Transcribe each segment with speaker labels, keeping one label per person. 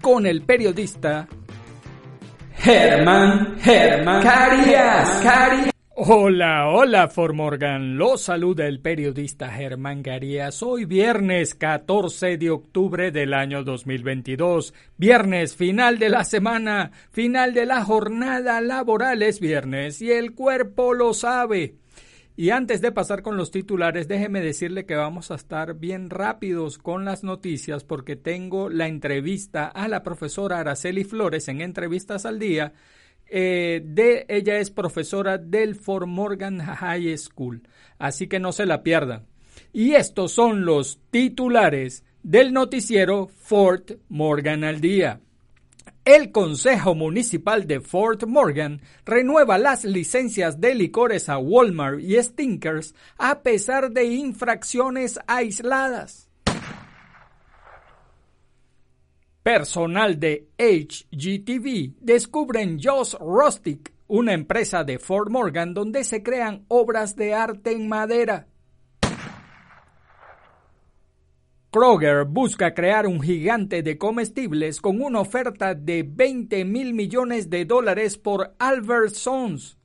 Speaker 1: con el periodista Germán Germán Carías. Carías. Hola, hola Formorgan, lo saluda el periodista Germán Garías. Hoy viernes 14 de octubre del año 2022, viernes final de la semana, final de la jornada laboral es viernes y el cuerpo lo sabe. Y antes de pasar con los titulares, déjeme decirle que vamos a estar bien rápidos con las noticias porque tengo la entrevista a la profesora Araceli Flores en Entrevistas al Día eh, de, ella es profesora del Fort Morgan High School, así que no se la pierdan. Y estos son los titulares del noticiero Fort Morgan al día. El Consejo Municipal de Fort Morgan renueva las licencias de licores a Walmart y Stinkers a pesar de infracciones aisladas. Personal de HGTV descubren Joss Rustic, una empresa de Fort Morgan donde se crean obras de arte en madera. Kroger busca crear un gigante de comestibles con una oferta de 20 mil millones de dólares por Albertsons.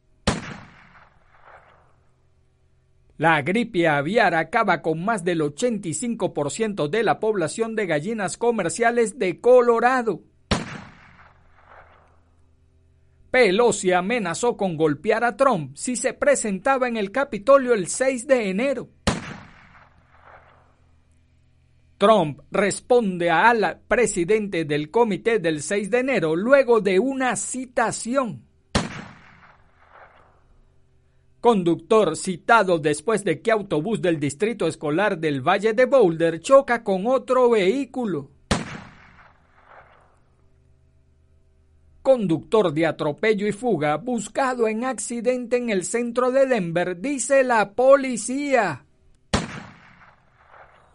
Speaker 1: La gripe aviar acaba con más del 85% de la población de gallinas comerciales de Colorado. Pelosi amenazó con golpear a Trump si se presentaba en el Capitolio el 6 de enero. Trump responde al presidente del comité del 6 de enero luego de una citación conductor citado después de que autobús del distrito escolar del Valle de Boulder choca con otro vehículo. Conductor de atropello y fuga buscado en accidente en el centro de Denver, dice la policía.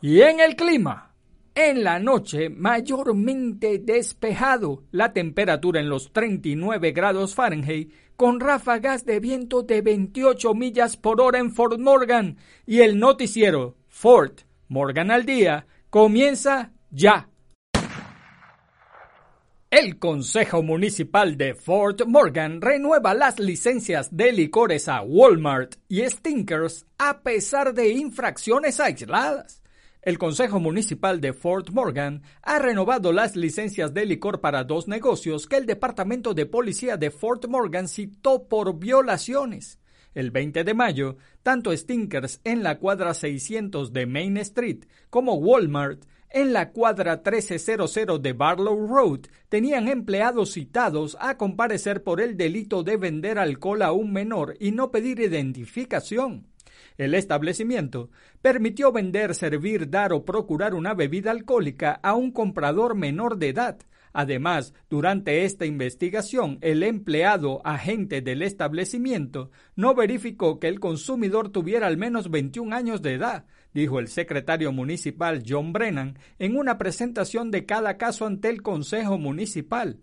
Speaker 1: Y en el clima. En la noche, mayormente despejado, la temperatura en los 39 grados Fahrenheit, con ráfagas de viento de 28 millas por hora en Fort Morgan. Y el noticiero Fort Morgan al día comienza ya. El Consejo Municipal de Fort Morgan renueva las licencias de licores a Walmart y Stinkers a pesar de infracciones aisladas. El Consejo Municipal de Fort Morgan ha renovado las licencias de licor para dos negocios que el Departamento de Policía de Fort Morgan citó por violaciones. El 20 de mayo, tanto Stinkers en la cuadra 600 de Main Street como Walmart en la cuadra 1300 de Barlow Road tenían empleados citados a comparecer por el delito de vender alcohol a un menor y no pedir identificación. El establecimiento permitió vender, servir, dar o procurar una bebida alcohólica a un comprador menor de edad. Además, durante esta investigación, el empleado agente del establecimiento no verificó que el consumidor tuviera al menos 21 años de edad, dijo el secretario municipal John Brennan en una presentación de cada caso ante el Consejo Municipal.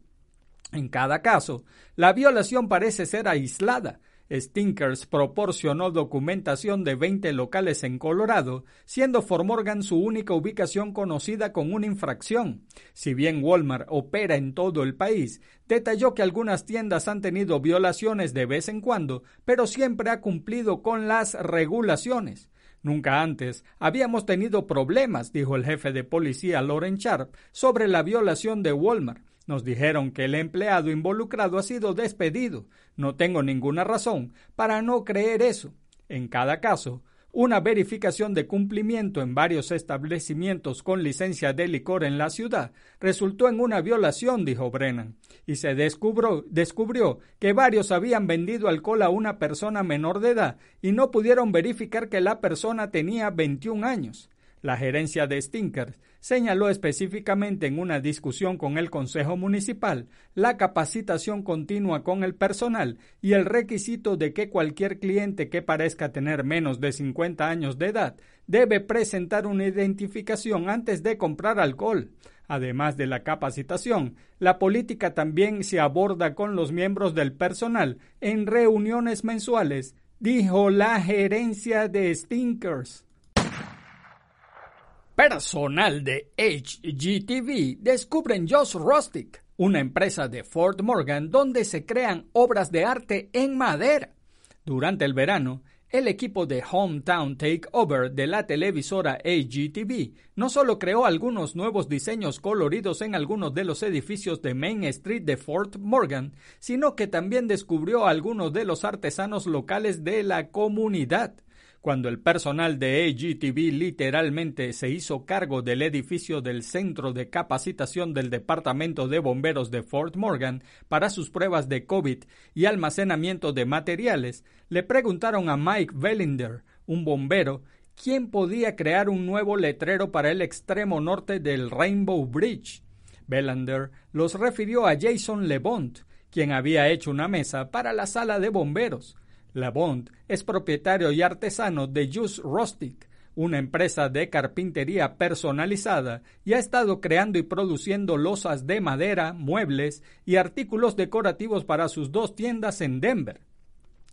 Speaker 1: En cada caso, la violación parece ser aislada, Stinkers proporcionó documentación de 20 locales en Colorado, siendo Fort Morgan su única ubicación conocida con una infracción. Si bien Walmart opera en todo el país, detalló que algunas tiendas han tenido violaciones de vez en cuando, pero siempre ha cumplido con las regulaciones. Nunca antes habíamos tenido problemas, dijo el jefe de policía Loren Sharp, sobre la violación de Walmart Nos dijeron que el empleado involucrado ha sido despedido. No tengo ninguna razón para no creer eso. En cada caso, una verificación de cumplimiento en varios establecimientos con licencia de licor en la ciudad resultó en una violación, dijo Brennan, y se descubrió, descubrió, que varios habían vendido alcohol a una persona menor de edad y no pudieron verificar que la persona tenía 21 años. La gerencia de Stinkers señaló específicamente en una discusión con el Consejo Municipal la capacitación continua con el personal y el requisito de que cualquier cliente que parezca tener menos de 50 años de edad debe presentar una identificación antes de comprar alcohol. Además de la capacitación, la política también se aborda con los miembros del personal en reuniones mensuales, dijo la gerencia de Stinkers. Personal de HGTV descubren Josh Rustic, una empresa de Fort Morgan donde se crean obras de arte en madera. Durante el verano, el equipo de Hometown Takeover de la televisora HGTV no solo creó algunos nuevos diseños coloridos en algunos de los edificios de Main Street de Fort Morgan, sino que también descubrió algunos de los artesanos locales de la comunidad. Cuando el personal de AGTV literalmente se hizo cargo del edificio del Centro de Capacitación del Departamento de Bomberos de Fort Morgan para sus pruebas de COVID y almacenamiento de materiales, le preguntaron a Mike Bellinder, un bombero, quién podía crear un nuevo letrero para el extremo norte del Rainbow Bridge. Belander los refirió a Jason LeBont, quien había hecho una mesa para la sala de bomberos. Labont es propietario y artesano de Just Rustic, una empresa de carpintería personalizada y ha estado creando y produciendo losas de madera, muebles y artículos decorativos para sus dos tiendas en Denver.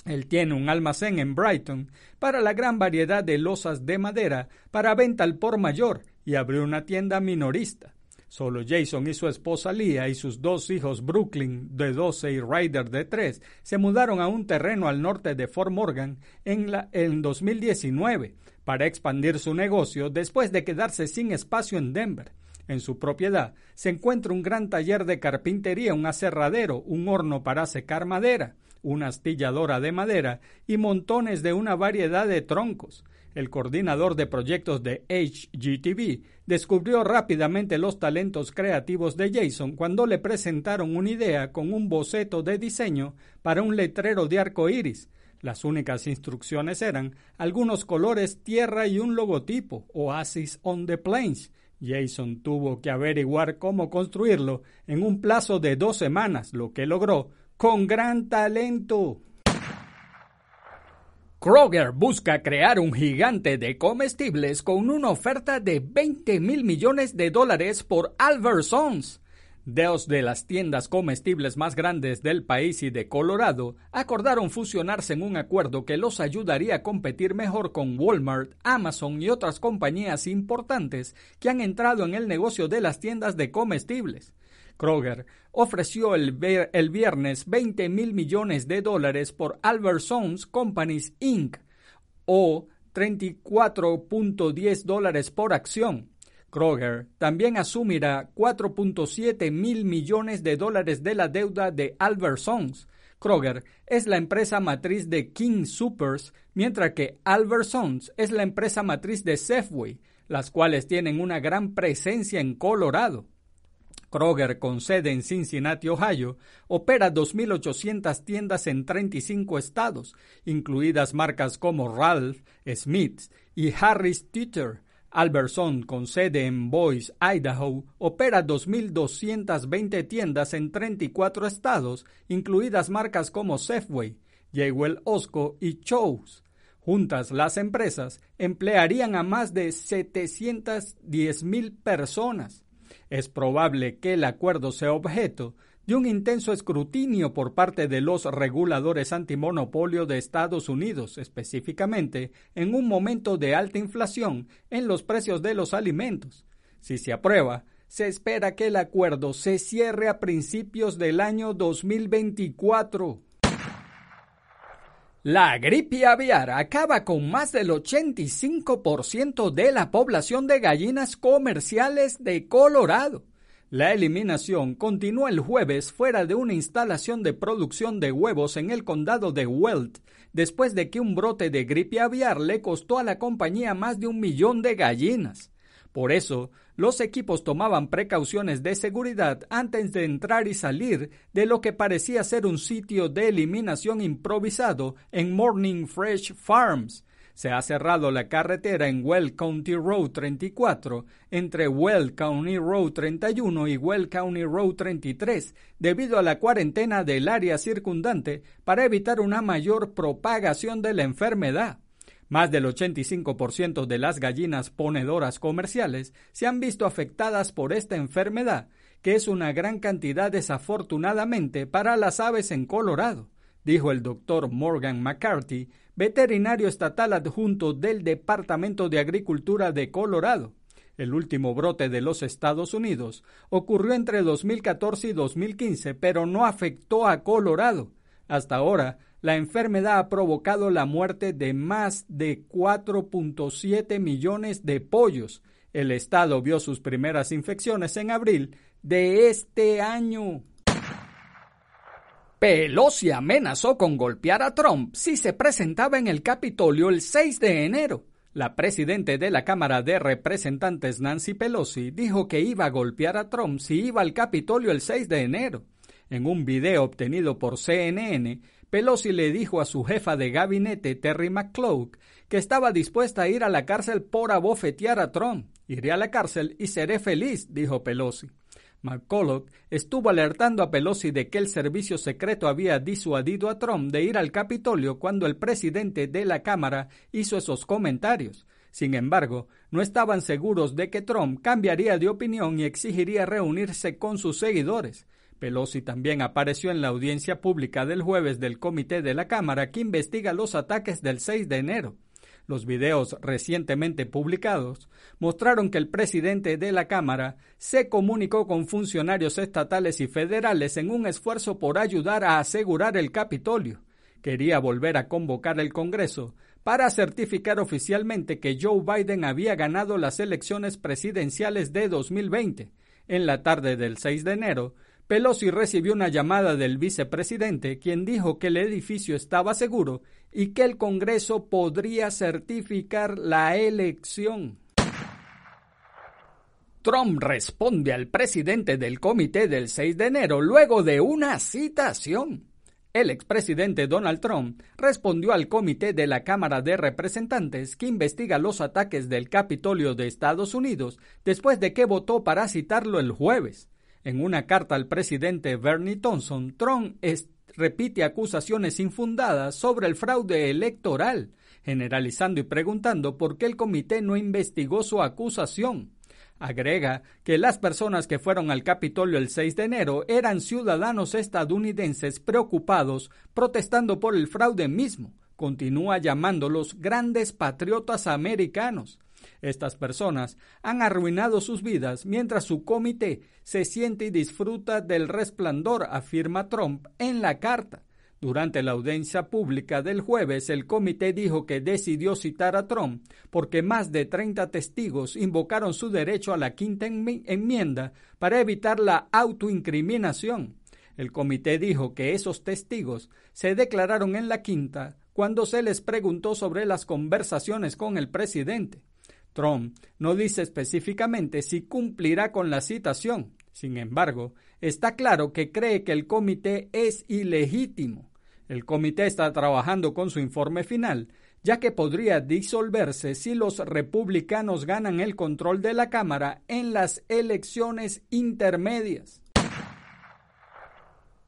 Speaker 1: Él tiene un almacén en Brighton para la gran variedad de losas de madera para venta al por mayor y abrió una tienda minorista. Solo Jason y su esposa Leah y sus dos hijos Brooklyn de 12 y Ryder de 3 se mudaron a un terreno al norte de Fort Morgan en, la, en 2019 para expandir su negocio después de quedarse sin espacio en Denver. En su propiedad se encuentra un gran taller de carpintería, un aserradero, un horno para secar madera, una astilladora de madera y montones de una variedad de troncos el coordinador de proyectos de HGTV, descubrió rápidamente los talentos creativos de Jason cuando le presentaron una idea con un boceto de diseño para un letrero de arco iris. Las únicas instrucciones eran algunos colores tierra y un logotipo, Oasis on the Plains. Jason tuvo que averiguar cómo construirlo en un plazo de dos semanas, lo que logró con gran talento. Kroger busca crear un gigante de comestibles con una oferta de 20 mil millones de dólares por Albertsons. Dos de las tiendas comestibles más grandes del país y de Colorado acordaron fusionarse en un acuerdo que los ayudaría a competir mejor con Walmart, Amazon y otras compañías importantes que han entrado en el negocio de las tiendas de comestibles. Kroger ofreció el, viernes 20 mil millones de dólares por Albertsons Companies Inc. o 34.10 dólares por acción. Kroger también asumirá 4.7 mil millones de dólares de la deuda de Albertsons. Kroger es la empresa matriz de King Supers, mientras que Albertsons es la empresa matriz de Safeway, las cuales tienen una gran presencia en Colorado. Kroger, con sede en Cincinnati, Ohio, opera 2.800 tiendas en 35 estados, incluidas marcas como Ralph, Smith y Harris Teeter. Albertson, con sede en Boise, Idaho, opera 2.220 tiendas en 34 estados, incluidas marcas como Safeway, Jewel Osco y Chows. Juntas, las empresas emplearían a más de 710.000 personas. Es probable que el acuerdo sea objeto de un intenso escrutinio por parte de los reguladores antimonopolio de Estados Unidos, específicamente en un momento de alta inflación en los precios de los alimentos. Si se aprueba, se espera que el acuerdo se cierre a principios del año 2024. La gripe aviar acaba con más del 85% de la población de gallinas comerciales de Colorado. La eliminación continuó el jueves fuera de una instalación de producción de huevos en el condado de Weld, después de que un brote de gripe aviar le costó a la compañía más de un millón de gallinas. Por eso, los equipos tomaban precauciones de seguridad antes de entrar y salir de lo que parecía ser un sitio de eliminación improvisado en Morning Fresh Farms. Se ha cerrado la carretera en Well County Road 34 entre Well County Road 31 y Well County Road 33 debido a la cuarentena del área circundante para evitar una mayor propagación de la enfermedad. Más del 85% de las gallinas ponedoras comerciales se han visto afectadas por esta enfermedad, que es una gran cantidad desafortunadamente para las aves en Colorado, dijo el doctor Morgan McCarthy, veterinario estatal adjunto del Departamento de Agricultura de Colorado. El último brote de los Estados Unidos ocurrió entre 2014 y 2015, pero no afectó a Colorado. Hasta ahora, la enfermedad ha provocado la muerte de más de 4.7 millones de pollos. El estado vio sus primeras infecciones en abril de este año. Pelosi amenazó con golpear a Trump si se presentaba en el Capitolio el 6 de enero. La presidenta de la Cámara de Representantes Nancy Pelosi dijo que iba a golpear a Trump si iba al Capitolio el 6 de enero. En un video obtenido por CNN, Pelosi le dijo a su jefa de gabinete, Terry McClough, que estaba dispuesta a ir a la cárcel por abofetear a Trump. Iré a la cárcel y seré feliz, dijo Pelosi. McCulloch estuvo alertando a Pelosi de que el servicio secreto había disuadido a Trump de ir al Capitolio cuando el presidente de la Cámara hizo esos comentarios. Sin embargo, no estaban seguros de que Trump cambiaría de opinión y exigiría reunirse con sus seguidores. Pelosi también apareció en la audiencia pública del jueves del Comité de la Cámara que investiga los ataques del 6 de enero. Los videos recientemente publicados mostraron que el presidente de la Cámara se comunicó con funcionarios estatales y federales en un esfuerzo por ayudar a asegurar el Capitolio. Quería volver a convocar el Congreso para certificar oficialmente que Joe Biden había ganado las elecciones presidenciales de 2020. En la tarde del 6 de enero, Pelosi recibió una llamada del vicepresidente, quien dijo que el edificio estaba seguro y que el Congreso podría certificar la elección. Trump responde al presidente del comité del 6 de enero luego de una citación. El expresidente Donald Trump respondió al comité de la Cámara de Representantes que investiga los ataques del Capitolio de Estados Unidos después de que votó para citarlo el jueves. En una carta al presidente Bernie Thompson, Trump repite acusaciones infundadas sobre el fraude electoral, generalizando y preguntando por qué el comité no investigó su acusación. Agrega que las personas que fueron al Capitolio el 6 de enero eran ciudadanos estadounidenses preocupados protestando por el fraude mismo. Continúa llamándolos grandes patriotas americanos. Estas personas han arruinado sus vidas mientras su comité se siente y disfruta del resplandor, afirma Trump en la carta. Durante la audiencia pública del jueves, el comité dijo que decidió citar a Trump porque más de 30 testigos invocaron su derecho a la quinta enmienda para evitar la autoincriminación. El comité dijo que esos testigos se declararon en la quinta cuando se les preguntó sobre las conversaciones con el presidente. Trump no dice específicamente si cumplirá con la citación. Sin embargo, está claro que cree que el comité es ilegítimo. El comité está trabajando con su informe final, ya que podría disolverse si los republicanos ganan el control de la Cámara en las elecciones intermedias.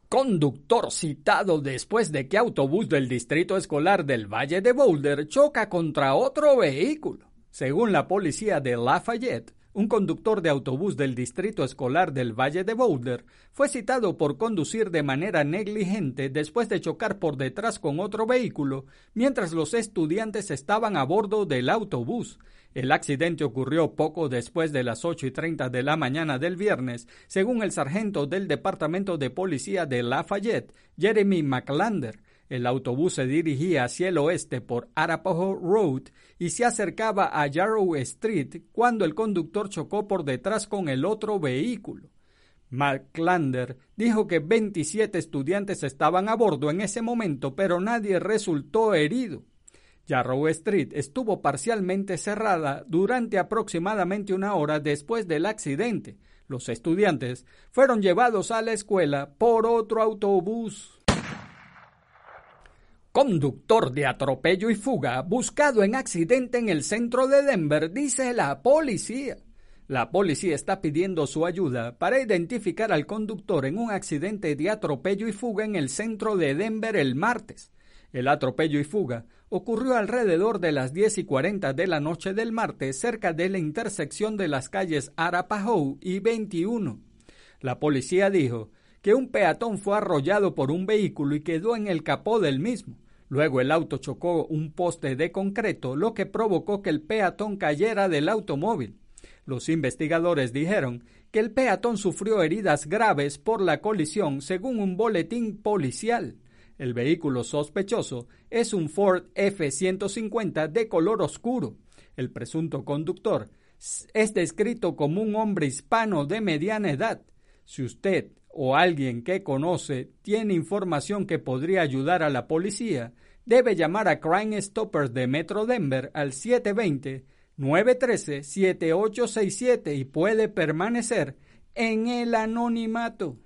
Speaker 1: Conductor citado después de que autobús del distrito escolar del Valle de Boulder choca contra otro vehículo. Según la policía de Lafayette, un conductor de autobús del distrito escolar del Valle de Boulder fue citado por conducir de manera negligente después de chocar por detrás con otro vehículo mientras los estudiantes estaban a bordo del autobús. El accidente ocurrió poco después de las ocho y treinta de la mañana del viernes, según el sargento del Departamento de Policía de Lafayette, Jeremy McLander, el autobús se dirigía hacia el oeste por Arapahoe Road y se acercaba a Yarrow Street cuando el conductor chocó por detrás con el otro vehículo. Lander dijo que 27 estudiantes estaban a bordo en ese momento, pero nadie resultó herido. Yarrow Street estuvo parcialmente cerrada durante aproximadamente una hora después del accidente. Los estudiantes fueron llevados a la escuela por otro autobús. Conductor de atropello y fuga buscado en accidente en el centro de Denver, dice la policía. La policía está pidiendo su ayuda para identificar al conductor en un accidente de atropello y fuga en el centro de Denver el martes. El atropello y fuga ocurrió alrededor de las 10 y 40 de la noche del martes cerca de la intersección de las calles Arapahoe y 21. La policía dijo que un peatón fue arrollado por un vehículo y quedó en el capó del mismo. Luego el auto chocó un poste de concreto, lo que provocó que el peatón cayera del automóvil. Los investigadores dijeron que el peatón sufrió heridas graves por la colisión según un boletín policial. El vehículo sospechoso es un Ford F-150 de color oscuro. El presunto conductor es descrito como un hombre hispano de mediana edad. Si usted o alguien que conoce tiene información que podría ayudar a la policía, debe llamar a Crime Stoppers de Metro Denver al 720-913-7867 y puede permanecer en el anonimato.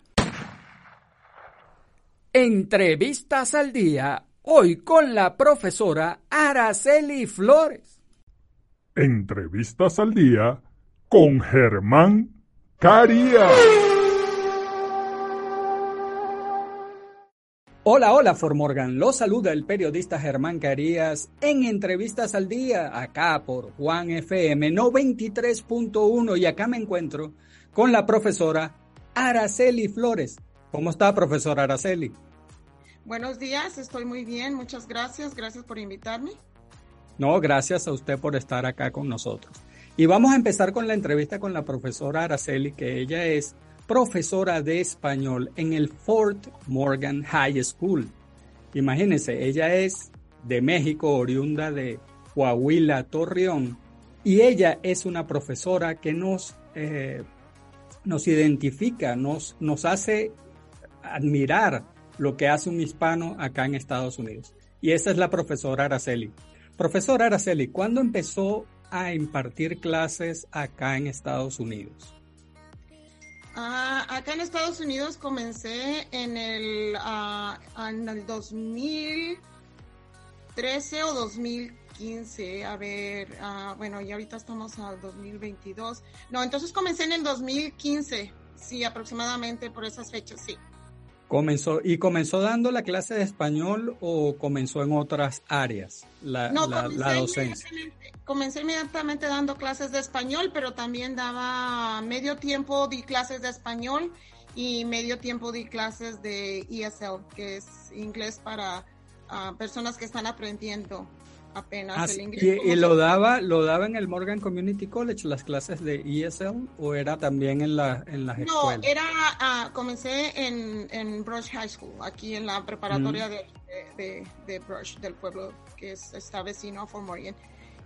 Speaker 1: Entrevistas al día, hoy con la profesora Araceli Flores.
Speaker 2: Entrevistas al día con Germán Carías.
Speaker 1: Hola, hola, Formorgan. Lo saluda el periodista Germán Carías en Entrevistas al Día, acá por Juan FM 93.1 y acá me encuentro con la profesora Araceli Flores. ¿Cómo está, profesora Araceli?
Speaker 3: Buenos días, estoy muy bien, muchas gracias, gracias por invitarme.
Speaker 1: No, gracias a usted por estar acá con nosotros. Y vamos a empezar con la entrevista con la profesora Araceli, que ella es profesora de español en el Fort Morgan High School. Imagínense, ella es de México, oriunda de Coahuila, Torreón, y ella es una profesora que nos, eh, nos identifica, nos, nos hace admirar lo que hace un hispano acá en Estados Unidos. Y esa es la profesora Araceli. Profesora Araceli, ¿cuándo empezó a impartir clases acá en Estados Unidos?
Speaker 3: Ah, acá en Estados Unidos comencé en el, uh, en el 2013 o 2015. A ver, uh, bueno, y ahorita estamos al 2022. No, entonces comencé en el 2015. Sí, aproximadamente por esas fechas, sí.
Speaker 1: Comenzó, ¿Y comenzó dando la clase de español o comenzó en otras áreas la,
Speaker 3: no, la, la docencia? comencé inmediatamente dando clases de español, pero también daba medio tiempo di clases de español y medio tiempo di clases de ESL, que es inglés para uh, personas que están aprendiendo apenas
Speaker 1: el inglés. ¿Y, lo daba lo daba en el Morgan Community College las clases de ESL o era también en la en las
Speaker 3: no, era uh, comencé en, en Brush High School, aquí en la preparatoria mm. de, de, de, Brush del pueblo que es, está vecino a Fort Morgan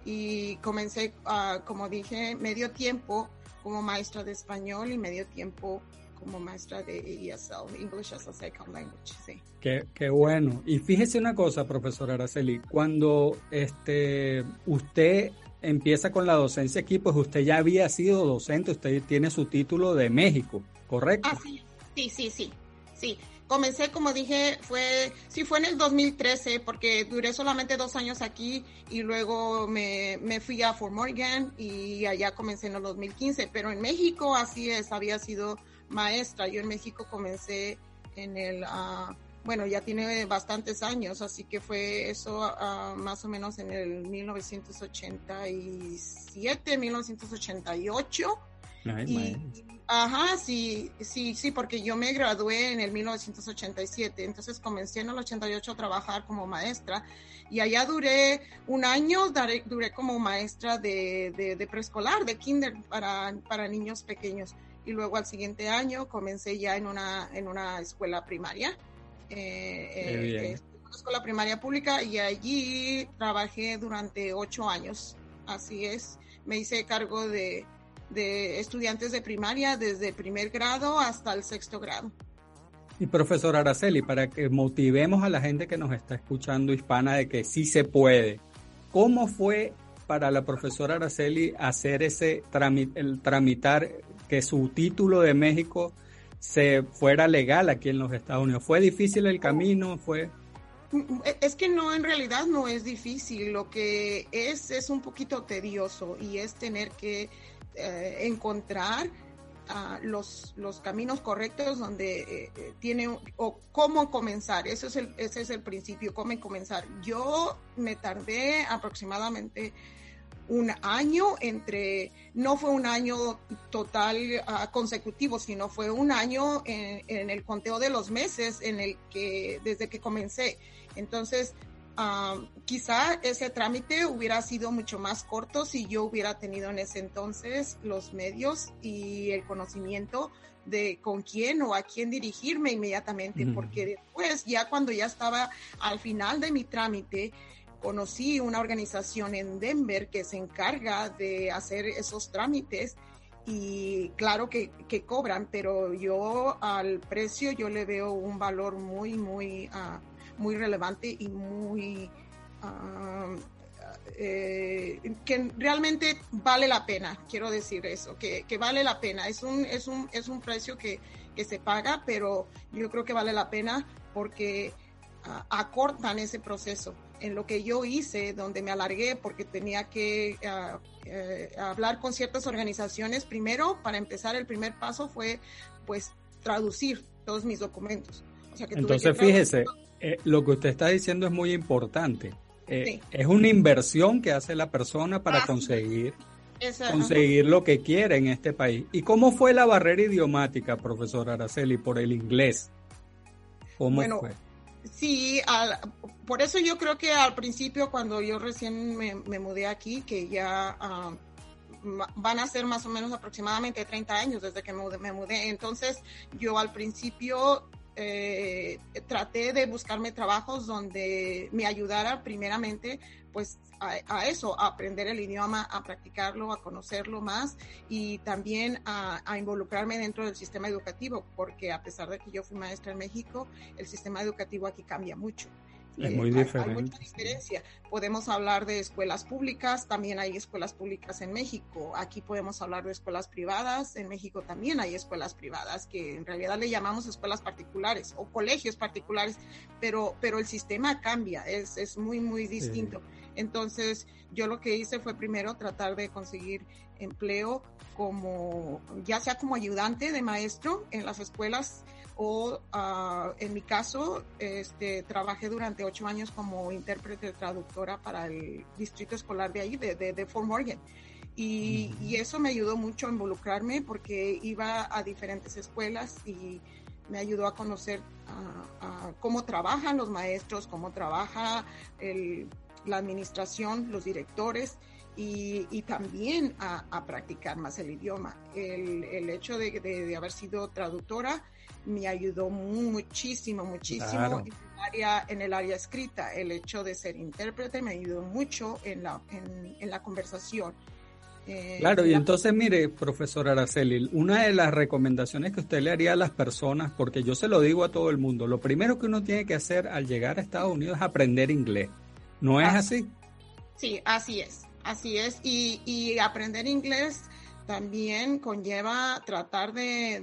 Speaker 3: y comencé, uh, como dije, medio tiempo como maestra de español y medio tiempo como maestra de ESL, English as a Second Language. Sí.
Speaker 1: Qué, qué, bueno. Y fíjese una cosa, profesora Araceli, cuando este, usted empieza con la docencia aquí, pues usted ya había sido docente, usted tiene su título de México, ¿correcto?
Speaker 3: Ah, sí, sí, sí, sí. sí comencé, como dije, fue, sí fue en el 2013, porque duré solamente dos años aquí y luego me, me fui a Fort Morgan y allá comencé en el 2015, pero en México así es, había sido maestra. Yo en México comencé en el, uh, bueno, ya tiene bastantes años, así que fue eso uh, más o menos en el 1987, 1988. y, Ajá, sí, sí, sí, porque yo me gradué en el 1987, entonces comencé en el 88 a trabajar como maestra y allá duré un año, duré como maestra de, de, preescolar, de kinder para, para niños pequeños y luego al siguiente año comencé ya en una, en una escuela primaria, eh, eh, una escuela primaria pública y allí trabajé durante ocho años, así es, me hice cargo de de estudiantes de primaria desde el primer grado hasta el sexto grado.
Speaker 1: Y profesor Araceli, para que motivemos a la gente que nos está escuchando hispana de que sí se puede, ¿cómo fue para la profesora Araceli hacer ese el tramitar que su título de México se fuera legal aquí en los Estados Unidos? ¿Fue difícil el camino? ¿Fue...?
Speaker 3: Es que no, en realidad no es difícil. Lo que es es un poquito tedioso y es tener que eh, encontrar los, los caminos correctos donde eh, eh, tiene o cómo comenzar. Eso es el, ese es el principio, cómo comenzar. Yo me tardé aproximadamente un año entre, no fue un año total ah, consecutivo, sino fue un año en, en, el conteo de los meses en el que, desde que comencé. Entonces, quizá ese trámite hubiera sido mucho más corto si yo hubiera tenido en ese entonces los medios y el conocimiento de con quién o a quién dirigirme inmediatamente, porque después, ya cuando ya estaba al final de mi trámite, conocí una organización en Denver que se encarga de hacer esos trámites y claro que, cobran, pero yo al precio yo le veo un valor muy, muy... Uh, muy relevante y muy... Ah, eh, que realmente vale la pena, quiero decir eso, que, que, vale la pena. Es un, es un, es un precio que, que se paga, pero yo creo que vale la pena porque ah, acortan ese proceso. En lo que yo hice, donde me alargué porque tenía que ah, eh, hablar con ciertas organizaciones, primero, para empezar, el primer paso fue pues traducir todos mis documentos.
Speaker 1: Entonces, fíjese, eh, lo que usted está diciendo es muy importante. Eh, es una inversión que hace la persona para conseguir, conseguir lo que quiere en este país. ¿Y cómo fue la barrera idiomática, profesor Araceli, por el inglés? ¿Cómo fue?
Speaker 3: Sí, por eso yo creo que al principio, cuando yo recién me, mudé aquí, que ya ah, van a ser más o menos aproximadamente 30 años desde que me mudé, entonces yo al principio eh, traté de buscarme trabajos donde me ayudara primeramente pues a, eso, a aprender el idioma, a practicarlo, a conocerlo más y también a, a, involucrarme dentro del sistema educativo, porque a pesar de que yo fui maestra en México, el sistema educativo aquí cambia mucho.
Speaker 1: Es muy diferente.
Speaker 3: Hay, mucha diferencia. Podemos hablar de escuelas públicas, también hay escuelas públicas en México. Aquí podemos hablar de escuelas privadas, en México también hay escuelas privadas que en realidad le llamamos escuelas particulares o colegios particulares, pero, pero el sistema cambia, es, es muy, muy distinto. Entonces, yo lo que hice fue primero tratar de conseguir empleo como, ya sea como ayudante de maestro en las escuelas o uh, en mi caso este, trabajé durante ocho años como intérprete traductora para el distrito escolar de ahí, de, de, Fort Morgan. Y, y, eso me ayudó mucho a involucrarme porque iba a diferentes escuelas y me ayudó a conocer uh, cómo trabajan los maestros, cómo trabaja el, la administración, los directores. Y, y, también a, a, practicar más el idioma. El, el hecho de, de, de, haber sido traductora me ayudó muchísimo, muchísimo en, el área, en el área escrita. El hecho de ser intérprete me ayudó mucho en la, en, la conversación.
Speaker 1: Eh, claro, y entonces mire, profesor Araceli, una de las recomendaciones que usted le haría a las personas, porque yo se lo digo a todo el mundo, lo primero que uno tiene que hacer al llegar a Estados Unidos es aprender inglés. ¿No es así?
Speaker 3: Sí, así es, así es. Y, y aprender inglés también conlleva tratar de,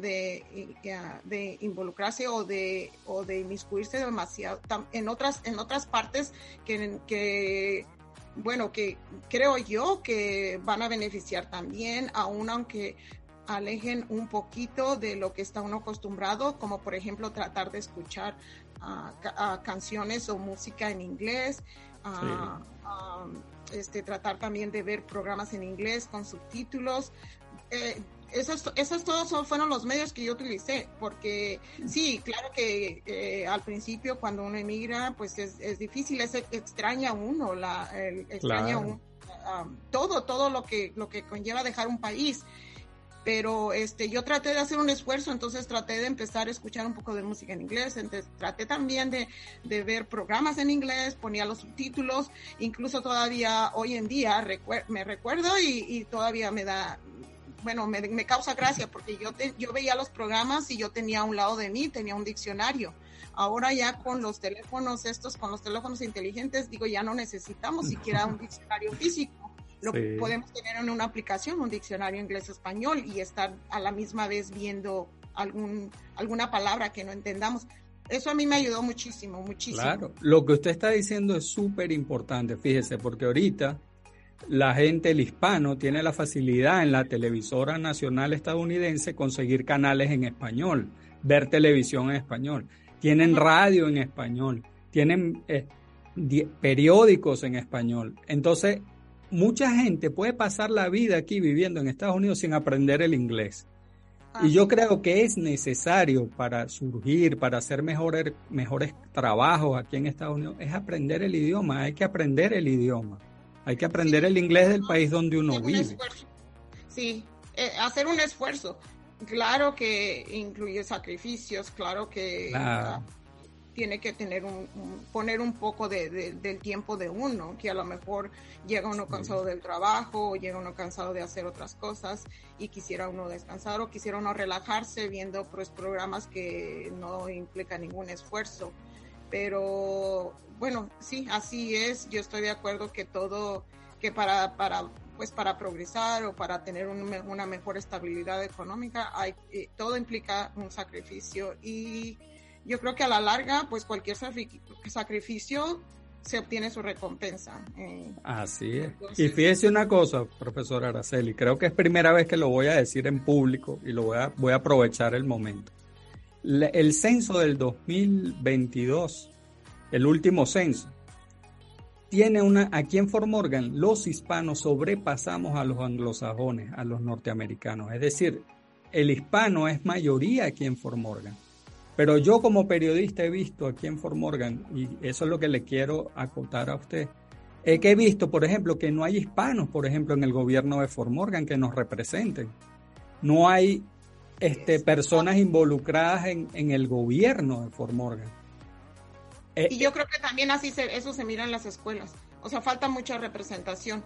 Speaker 3: de, involucrarse o de, o de inmiscuirse demasiado en otras, en otras partes que, que, bueno, que creo yo que van a beneficiar también, aun aunque alejen un poquito de lo que está uno acostumbrado, como por ejemplo tratar de escuchar canciones o música en inglés, este, tratar también de ver programas en inglés con subtítulos. Eh, esos, esos todos fueron los medios que yo utilicé, porque sí, claro que eh, al principio cuando uno emigra, pues es, es difícil, es, extraña uno, la, extraña um, todo, todo lo que, lo que conlleva dejar un país pero este yo traté de hacer un esfuerzo, entonces traté de empezar a escuchar un poco de música en inglés, entonces traté también de, de ver programas en inglés, ponía los subtítulos, incluso todavía hoy en día me recuerdo y, y, todavía me da bueno, me, me, causa gracia porque yo, te, yo veía los programas y yo tenía a un lado de mí, tenía un diccionario. Ahora ya con los teléfonos estos, con los teléfonos inteligentes, digo, ya no necesitamos siquiera un diccionario físico. Lo podemos tener en una aplicación, un diccionario inglés-español y estar a la misma vez viendo algún, alguna palabra que no entendamos. Eso a mí me ayudó muchísimo, muchísimo.
Speaker 1: Claro, lo que usted está diciendo es súper importante, fíjese, porque ahorita la gente, el hispano, tiene la facilidad en la televisora nacional estadounidense conseguir canales en español, ver televisión en español, tienen radio en español, tienen eh, periódicos en español. Entonces, mucha gente puede pasar la vida aquí viviendo en Estados Unidos sin aprender el inglés. Y yo creo que es necesario para surgir, para hacer mejores, mejores trabajos aquí en Estados Unidos, es aprender el idioma. Hay que aprender el idioma. Hay que aprender el inglés del país donde uno vive.
Speaker 3: Sí, eh, hacer un esfuerzo. Claro que incluye sacrificios, claro que tiene que tener un, poner un poco de, del tiempo de uno, que a lo mejor llega uno cansado del trabajo, o llega uno cansado de hacer otras cosas y quisiera uno descansar o quisiera uno relajarse viendo pues, programas que no implican ningún esfuerzo. Pero bueno, sí, así es. Yo estoy de acuerdo que todo, que para, para pues para progresar o para tener una mejor estabilidad económica, hay, eh, todo implica un sacrificio y yo creo que a la larga, pues cualquier sacrificio se obtiene su recompensa.
Speaker 1: Eh. Así es. y fíjese una cosa, profesor Araceli, creo que es primera vez que lo voy a decir en público y lo voy a, voy a aprovechar el momento. el censo del 2022, el último censo, tiene una, aquí en Fort Morgan, los hispanos sobrepasamos a los anglosajones, a los norteamericanos. Es decir, el hispano es mayoría aquí en Fort Morgan. Pero yo como periodista he visto aquí en Fort Morgan, y eso es lo que le quiero acotar a usted, es que he visto, por ejemplo, que no hay hispanos, por ejemplo, en el gobierno de Fort Morgan que nos representen. No hay este, personas involucradas en, en el gobierno de Fort Morgan.
Speaker 3: Eh, y yo creo que también así se, eso se mira en las escuelas. O sea, falta mucha representación.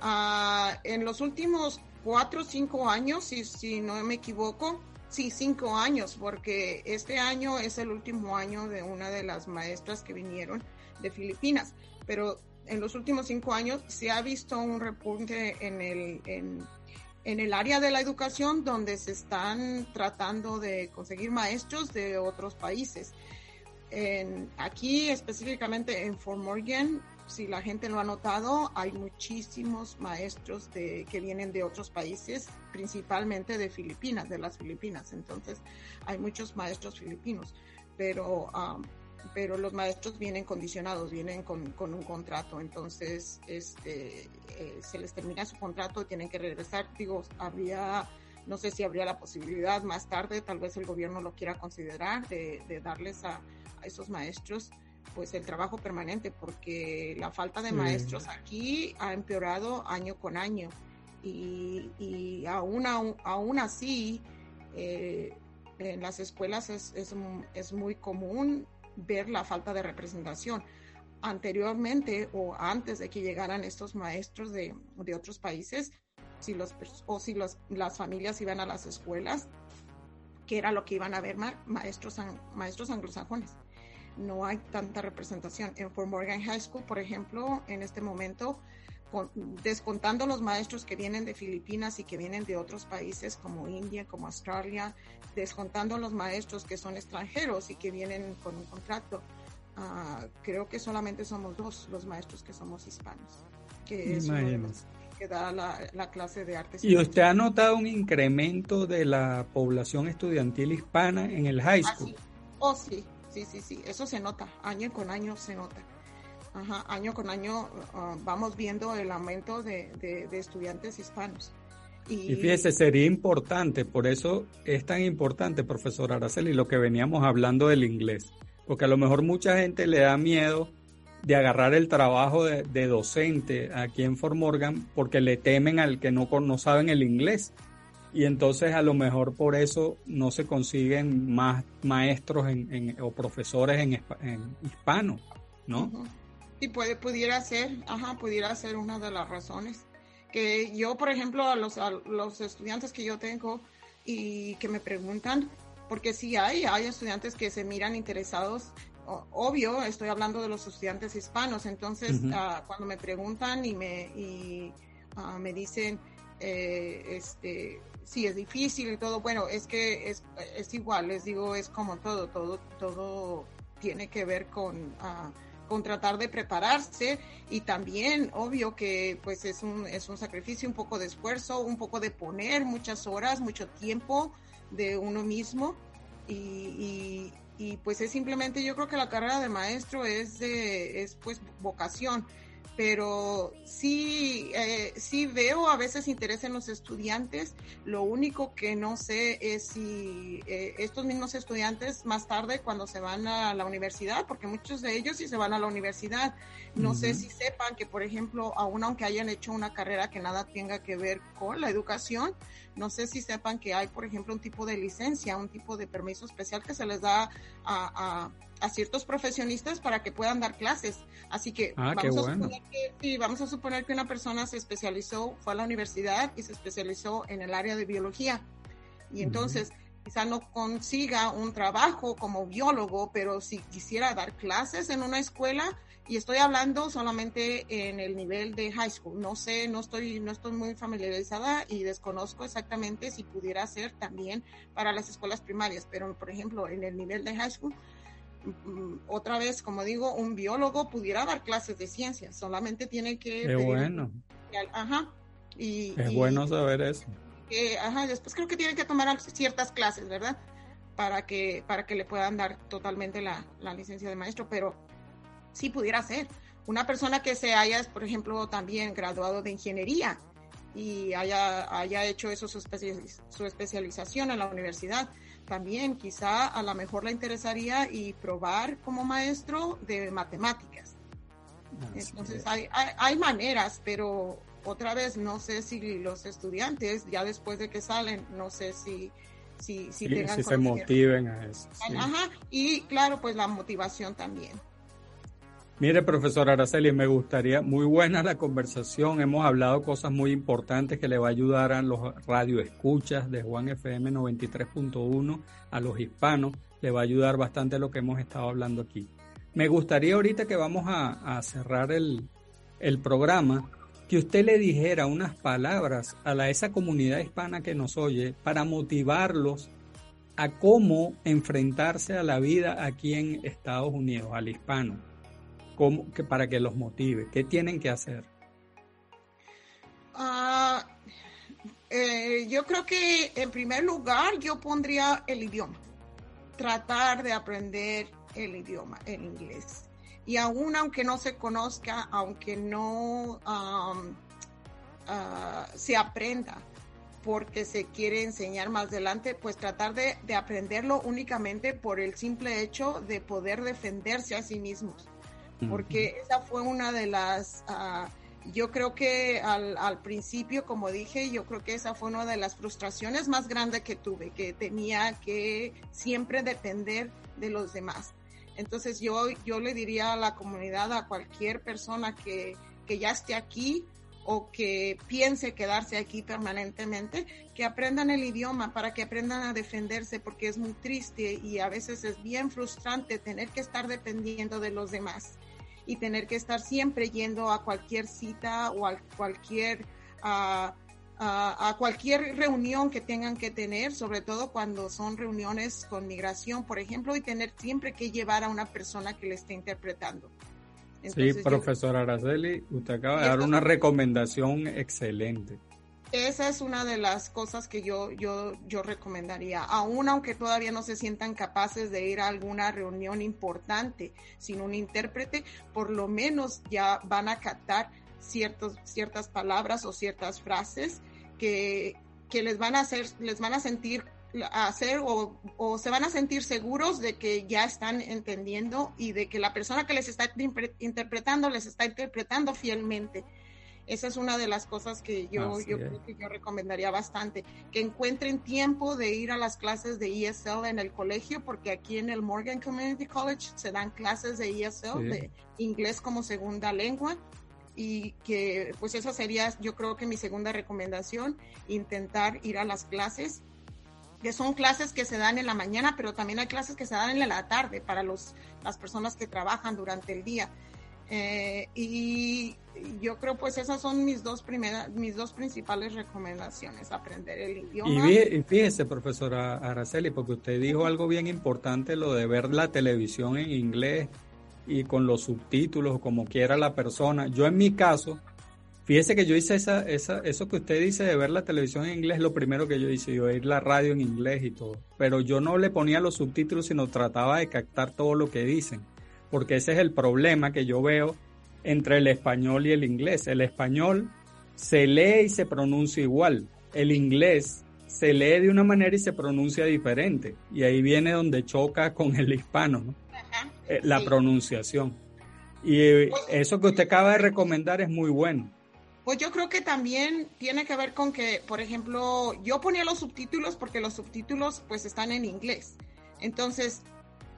Speaker 3: Ah, en los últimos cuatro o cinco años, si, si no me equivoco, Sí, cinco años, porque este año es el último año de una de las maestras que vinieron de Filipinas, pero en los últimos cinco años se ha visto un repunte en el, en, el área de la educación donde se están tratando de conseguir maestros de otros países. En, aquí específicamente en Fort Morgan si la gente lo ha notado, hay muchísimos maestros de, que vienen de otros países, principalmente de Filipinas, de las Filipinas. Entonces, hay muchos maestros filipinos, pero, um, pero los maestros vienen condicionados, vienen con, con un contrato. Entonces, este, eh, se les termina su contrato y tienen que regresar. Digo, habría no sé si habría la posibilidad más tarde, tal vez el gobierno lo quiera considerar, de, de darles a, esos maestros pues el trabajo permanente, porque la falta de maestros aquí ha empeorado año con año. Y, y aún, aún, así, eh, en las escuelas es, es, muy común ver la falta de representación. Anteriormente o antes de que llegaran estos maestros de, de otros países, si los, o si los, las familias iban a las escuelas, que era lo que iban a ver maestros, maestros anglosajones no hay tanta representación. En Fort Morgan High School, por ejemplo, en este momento, descontando los maestros que vienen de Filipinas y que vienen de otros países como India, como Australia, descontando los maestros que son extranjeros y que vienen con un contrato, uh, creo que solamente somos dos los maestros que somos hispanos, que es que da la, clase de artes.
Speaker 1: ¿Y usted ha notado un incremento de la población estudiantil hispana en el high school?
Speaker 3: Oh, sí, sí, sí, sí, eso se nota, año con año se nota. Año con año uh, vamos viendo el aumento de, estudiantes hispanos.
Speaker 1: Y, fíjese, sería importante, por eso es tan importante, profesor Araceli, lo que veníamos hablando del inglés, porque a lo mejor mucha gente le da miedo de agarrar el trabajo de, docente aquí en Fort Morgan porque le temen al que no, no saben el inglés y entonces a lo mejor por eso no se consiguen más maestros en, o profesores en, en hispano, ¿no?
Speaker 3: Sí, puede, pudiera ser, ajá, pudiera ser una de las razones que yo, por ejemplo, a los, a los estudiantes que yo tengo y que me preguntan, porque sí hay, hay estudiantes que se miran interesados obvio, estoy hablando de los estudiantes hispanos, entonces ah, cuando me preguntan y me, y, ah, me dicen, eh, este, sí, es difícil y todo, bueno, es que es, es, igual, les digo, es como todo, todo, todo tiene que ver con, ah, con tratar de prepararse y también, obvio que pues es un, es un sacrificio, un poco de esfuerzo, un poco de poner muchas horas, mucho tiempo de uno mismo y, y pues es simplemente, yo creo que la carrera de maestro es de, es pues vocación pero sí, eh, sí veo a veces interés en los estudiantes. Lo único que no sé es si eh, estos mismos estudiantes más tarde cuando se van a la universidad, porque muchos de ellos sí se van a la universidad, no sé si sepan que, por ejemplo, aún aunque hayan hecho una carrera que nada tenga que ver con la educación, no sé si sepan que hay, por ejemplo, un tipo de licencia, un tipo de permiso especial que se les da a, a, ciertos profesionistas para que puedan dar clases. Así que,
Speaker 1: ah,
Speaker 3: vamos, a suponer que sí, vamos a suponer que una persona se especializó, fue a la universidad y se especializó en el área de biología. Y entonces, quizá no consiga un trabajo como biólogo, pero si quisiera dar clases en una escuela, y estoy hablando solamente en el nivel de high school. No sé, no estoy, no estoy muy familiarizada y desconozco exactamente si pudiera ser también para las escuelas primarias, pero por ejemplo, en el nivel de high school, otra vez, como digo, un biólogo pudiera dar clases de ciencias, solamente tiene que...
Speaker 1: Qué bueno.
Speaker 3: Ajá. Y,
Speaker 1: es bueno saber eso.
Speaker 3: ajá, después creo que tiene que tomar ciertas clases, ¿verdad? Para que, para que le puedan dar totalmente la, la licencia de maestro, pero sí pudiera ser. Una persona que se haya, por ejemplo, también graduado de ingeniería y haya, haya hecho eso su, su especialización en la universidad, también quizá a lo mejor le interesaría y probar como maestro de matemáticas. Entonces hay, hay, maneras, pero otra vez no sé si los estudiantes ya después de que salen, no sé si si, si,
Speaker 1: si se motiven a eso.
Speaker 3: Ajá, y claro, pues la motivación también.
Speaker 1: Mire, profesor Araceli, me gustaría, muy buena la conversación, hemos hablado cosas muy importantes que le va a ayudar a los radioescuchas de Juan FM 93.1, a los hispanos, le va a ayudar bastante lo que hemos estado hablando aquí. Me gustaría ahorita que vamos a, cerrar el, el, programa, que usted le dijera unas palabras a la, esa comunidad hispana que nos oye para motivarlos a cómo enfrentarse a la vida aquí en Estados Unidos, al hispano cómo, que para que los motive? ¿Qué tienen que hacer?
Speaker 3: Eh, yo creo que en primer lugar yo pondría el idioma, tratar de aprender el idioma, el inglés. Y aún aunque no se conozca, aunque no ah, se aprenda, porque se quiere enseñar más adelante, pues tratar de, de, aprenderlo únicamente por el simple hecho de poder defenderse a sí mismos porque esa fue una de las, ah, yo creo que al, al, principio, como dije, yo creo que esa fue una de las frustraciones más grandes que tuve, que tenía que siempre depender de los demás. Entonces yo, yo le diría a la comunidad, a cualquier persona que, que ya esté aquí, o que piense quedarse aquí permanentemente, que aprendan el idioma para que aprendan a defenderse porque es muy triste y a veces es bien frustrante tener que estar dependiendo de los demás y tener que estar siempre yendo a cualquier cita o a cualquier a, cualquier reunión que tengan que tener, sobre todo cuando son reuniones con migración, por ejemplo, y tener siempre que llevar a una persona que le esté interpretando.
Speaker 1: Sí, profesor Araceli, usted acaba de dar una recomendación excelente.
Speaker 3: Esa es una de las cosas que yo, yo, yo recomendaría, aún aunque todavía no se sientan capaces de ir a alguna reunión importante sin un intérprete, por lo menos ya van a captar ciertos, ciertas palabras o ciertas frases que, que les van a hacer, les van a sentir hacer o, o, se van a sentir seguros de que ya están entendiendo y de que la persona que les está interpretando les está interpretando fielmente. Esa es una de las cosas que yo, yo creo que yo recomendaría bastante, que encuentren tiempo de ir a las clases de ESL en el colegio, porque aquí en el Morgan Community College se dan clases de ESL, de inglés como segunda lengua, y que pues esa sería yo creo que mi segunda recomendación, intentar ir a las clases que son clases que se dan en la mañana, pero también hay clases que se dan en la tarde para los, las personas que trabajan durante el día. Eh, y yo creo pues esas son mis dos primeras, mis dos principales recomendaciones, aprender el idioma.
Speaker 1: Y fíjese, profesora Araceli, porque usted dijo algo bien importante, lo de ver la televisión en inglés y con los subtítulos, como quiera la persona. Yo en mi caso, fíjese que yo hice esa, esa, eso que usted dice de ver la televisión en inglés, lo primero que yo hice, yo oír la radio en inglés y todo. Pero yo no le ponía los subtítulos, sino trataba de captar todo lo que dicen porque ese es el problema que yo veo entre el español y el inglés. El español se lee y se pronuncia igual. El inglés se lee de una manera y se pronuncia diferente. Y ahí viene donde choca con el hispano, ¿no? Eh, la pronunciación. Y eh, eso que usted acaba de recomendar es muy bueno.
Speaker 3: Pues yo creo que también tiene que ver con que, por ejemplo, yo ponía los subtítulos porque los subtítulos pues están en inglés. Entonces,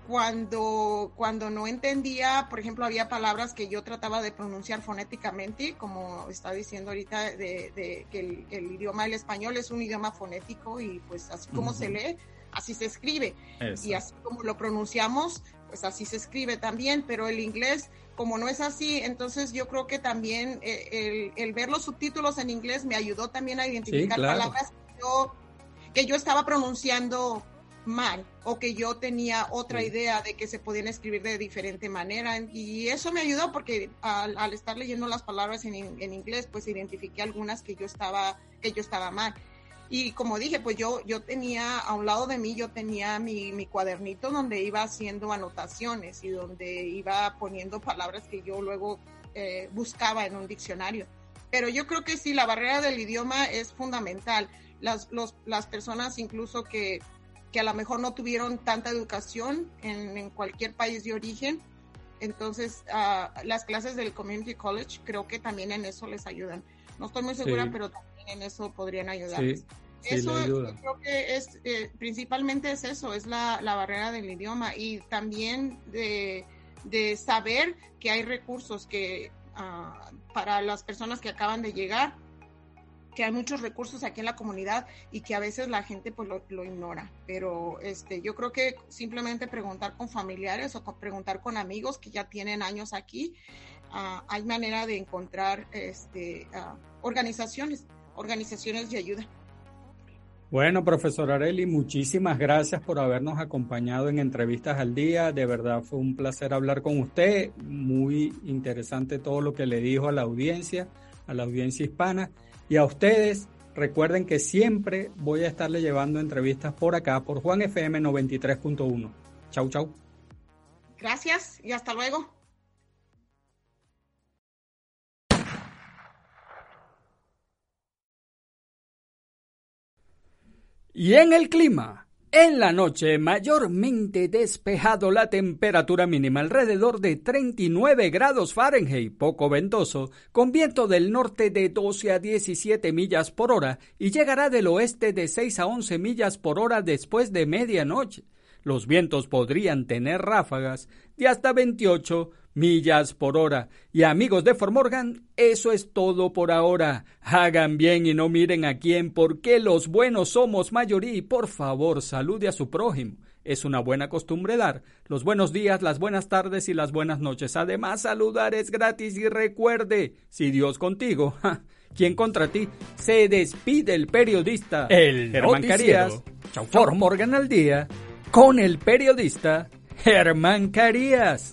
Speaker 3: cuando, cuando no entendía, por ejemplo, había palabras que yo trataba de pronunciar fonéticamente, como está diciendo ahorita, de, que el, idioma del español es un idioma fonético y pues así como se lee, así se escribe. Y así como lo pronunciamos, pues así se escribe también, pero el inglés, como no es así, entonces yo creo que también eh, el, ver los subtítulos en inglés me ayudó también a identificar palabras que yo, que yo estaba pronunciando mal o que yo tenía otra idea de que se podían escribir de diferente manera y eso me ayudó porque al, estar leyendo las palabras en, inglés pues identifiqué algunas que yo estaba que yo estaba mal. Y como dije pues yo yo tenía a un lado de mí yo tenía mi, mi cuadernito donde iba haciendo anotaciones y donde iba poniendo palabras que yo luego eh, buscaba en un diccionario. Pero yo creo que sí la barrera del idioma es fundamental. Las, los, las personas incluso que que a lo mejor no tuvieron tanta educación en, cualquier país de origen. Entonces, uh, las clases del Community College creo que también en eso les ayudan. No estoy muy segura, pero también en eso podrían ayudar. eso creo que es, eh, principalmente es eso, es la, la, barrera del idioma y también de, de saber que hay recursos que uh, para las personas que acaban de llegar, que hay muchos recursos aquí en la comunidad y que a veces la gente pues lo, ignora. Pero este, yo creo que simplemente preguntar con familiares o preguntar con amigos que ya tienen años aquí, ah, hay manera de encontrar este, ah, organizaciones, organizaciones de ayuda.
Speaker 1: Bueno, profesor Areli, muchísimas gracias por habernos acompañado en Entrevistas al Día. De verdad fue un placer hablar con usted. Muy interesante todo lo que le dijo a la audiencia, a la audiencia hispana. Y a ustedes, recuerden que siempre voy a estarle llevando entrevistas por acá, por Juan FM 93.1. Chau, chau.
Speaker 3: Gracias y hasta luego.
Speaker 1: Y en el clima. En la noche, mayormente despejado la temperatura mínima alrededor de 39 grados Fahrenheit, poco ventoso, con viento del norte de 12 a 17 millas por hora y llegará del oeste de 6 a 11 millas por hora después de medianoche. Los vientos podrían tener ráfagas de hasta 28 millas por hora. Y amigos de Formorgan, eso es todo por ahora. Hagan bien y no miren a quién, porque los buenos somos mayoría y por favor salude a su prójimo. Es una buena costumbre dar los buenos días, las buenas tardes y las buenas noches. Además, saludar es gratis y recuerde, si Dios contigo, ¿quién contra ti? Se despide el periodista
Speaker 4: el Germán Carías.
Speaker 1: Chau, Formorgan al día con el periodista Germán Carías.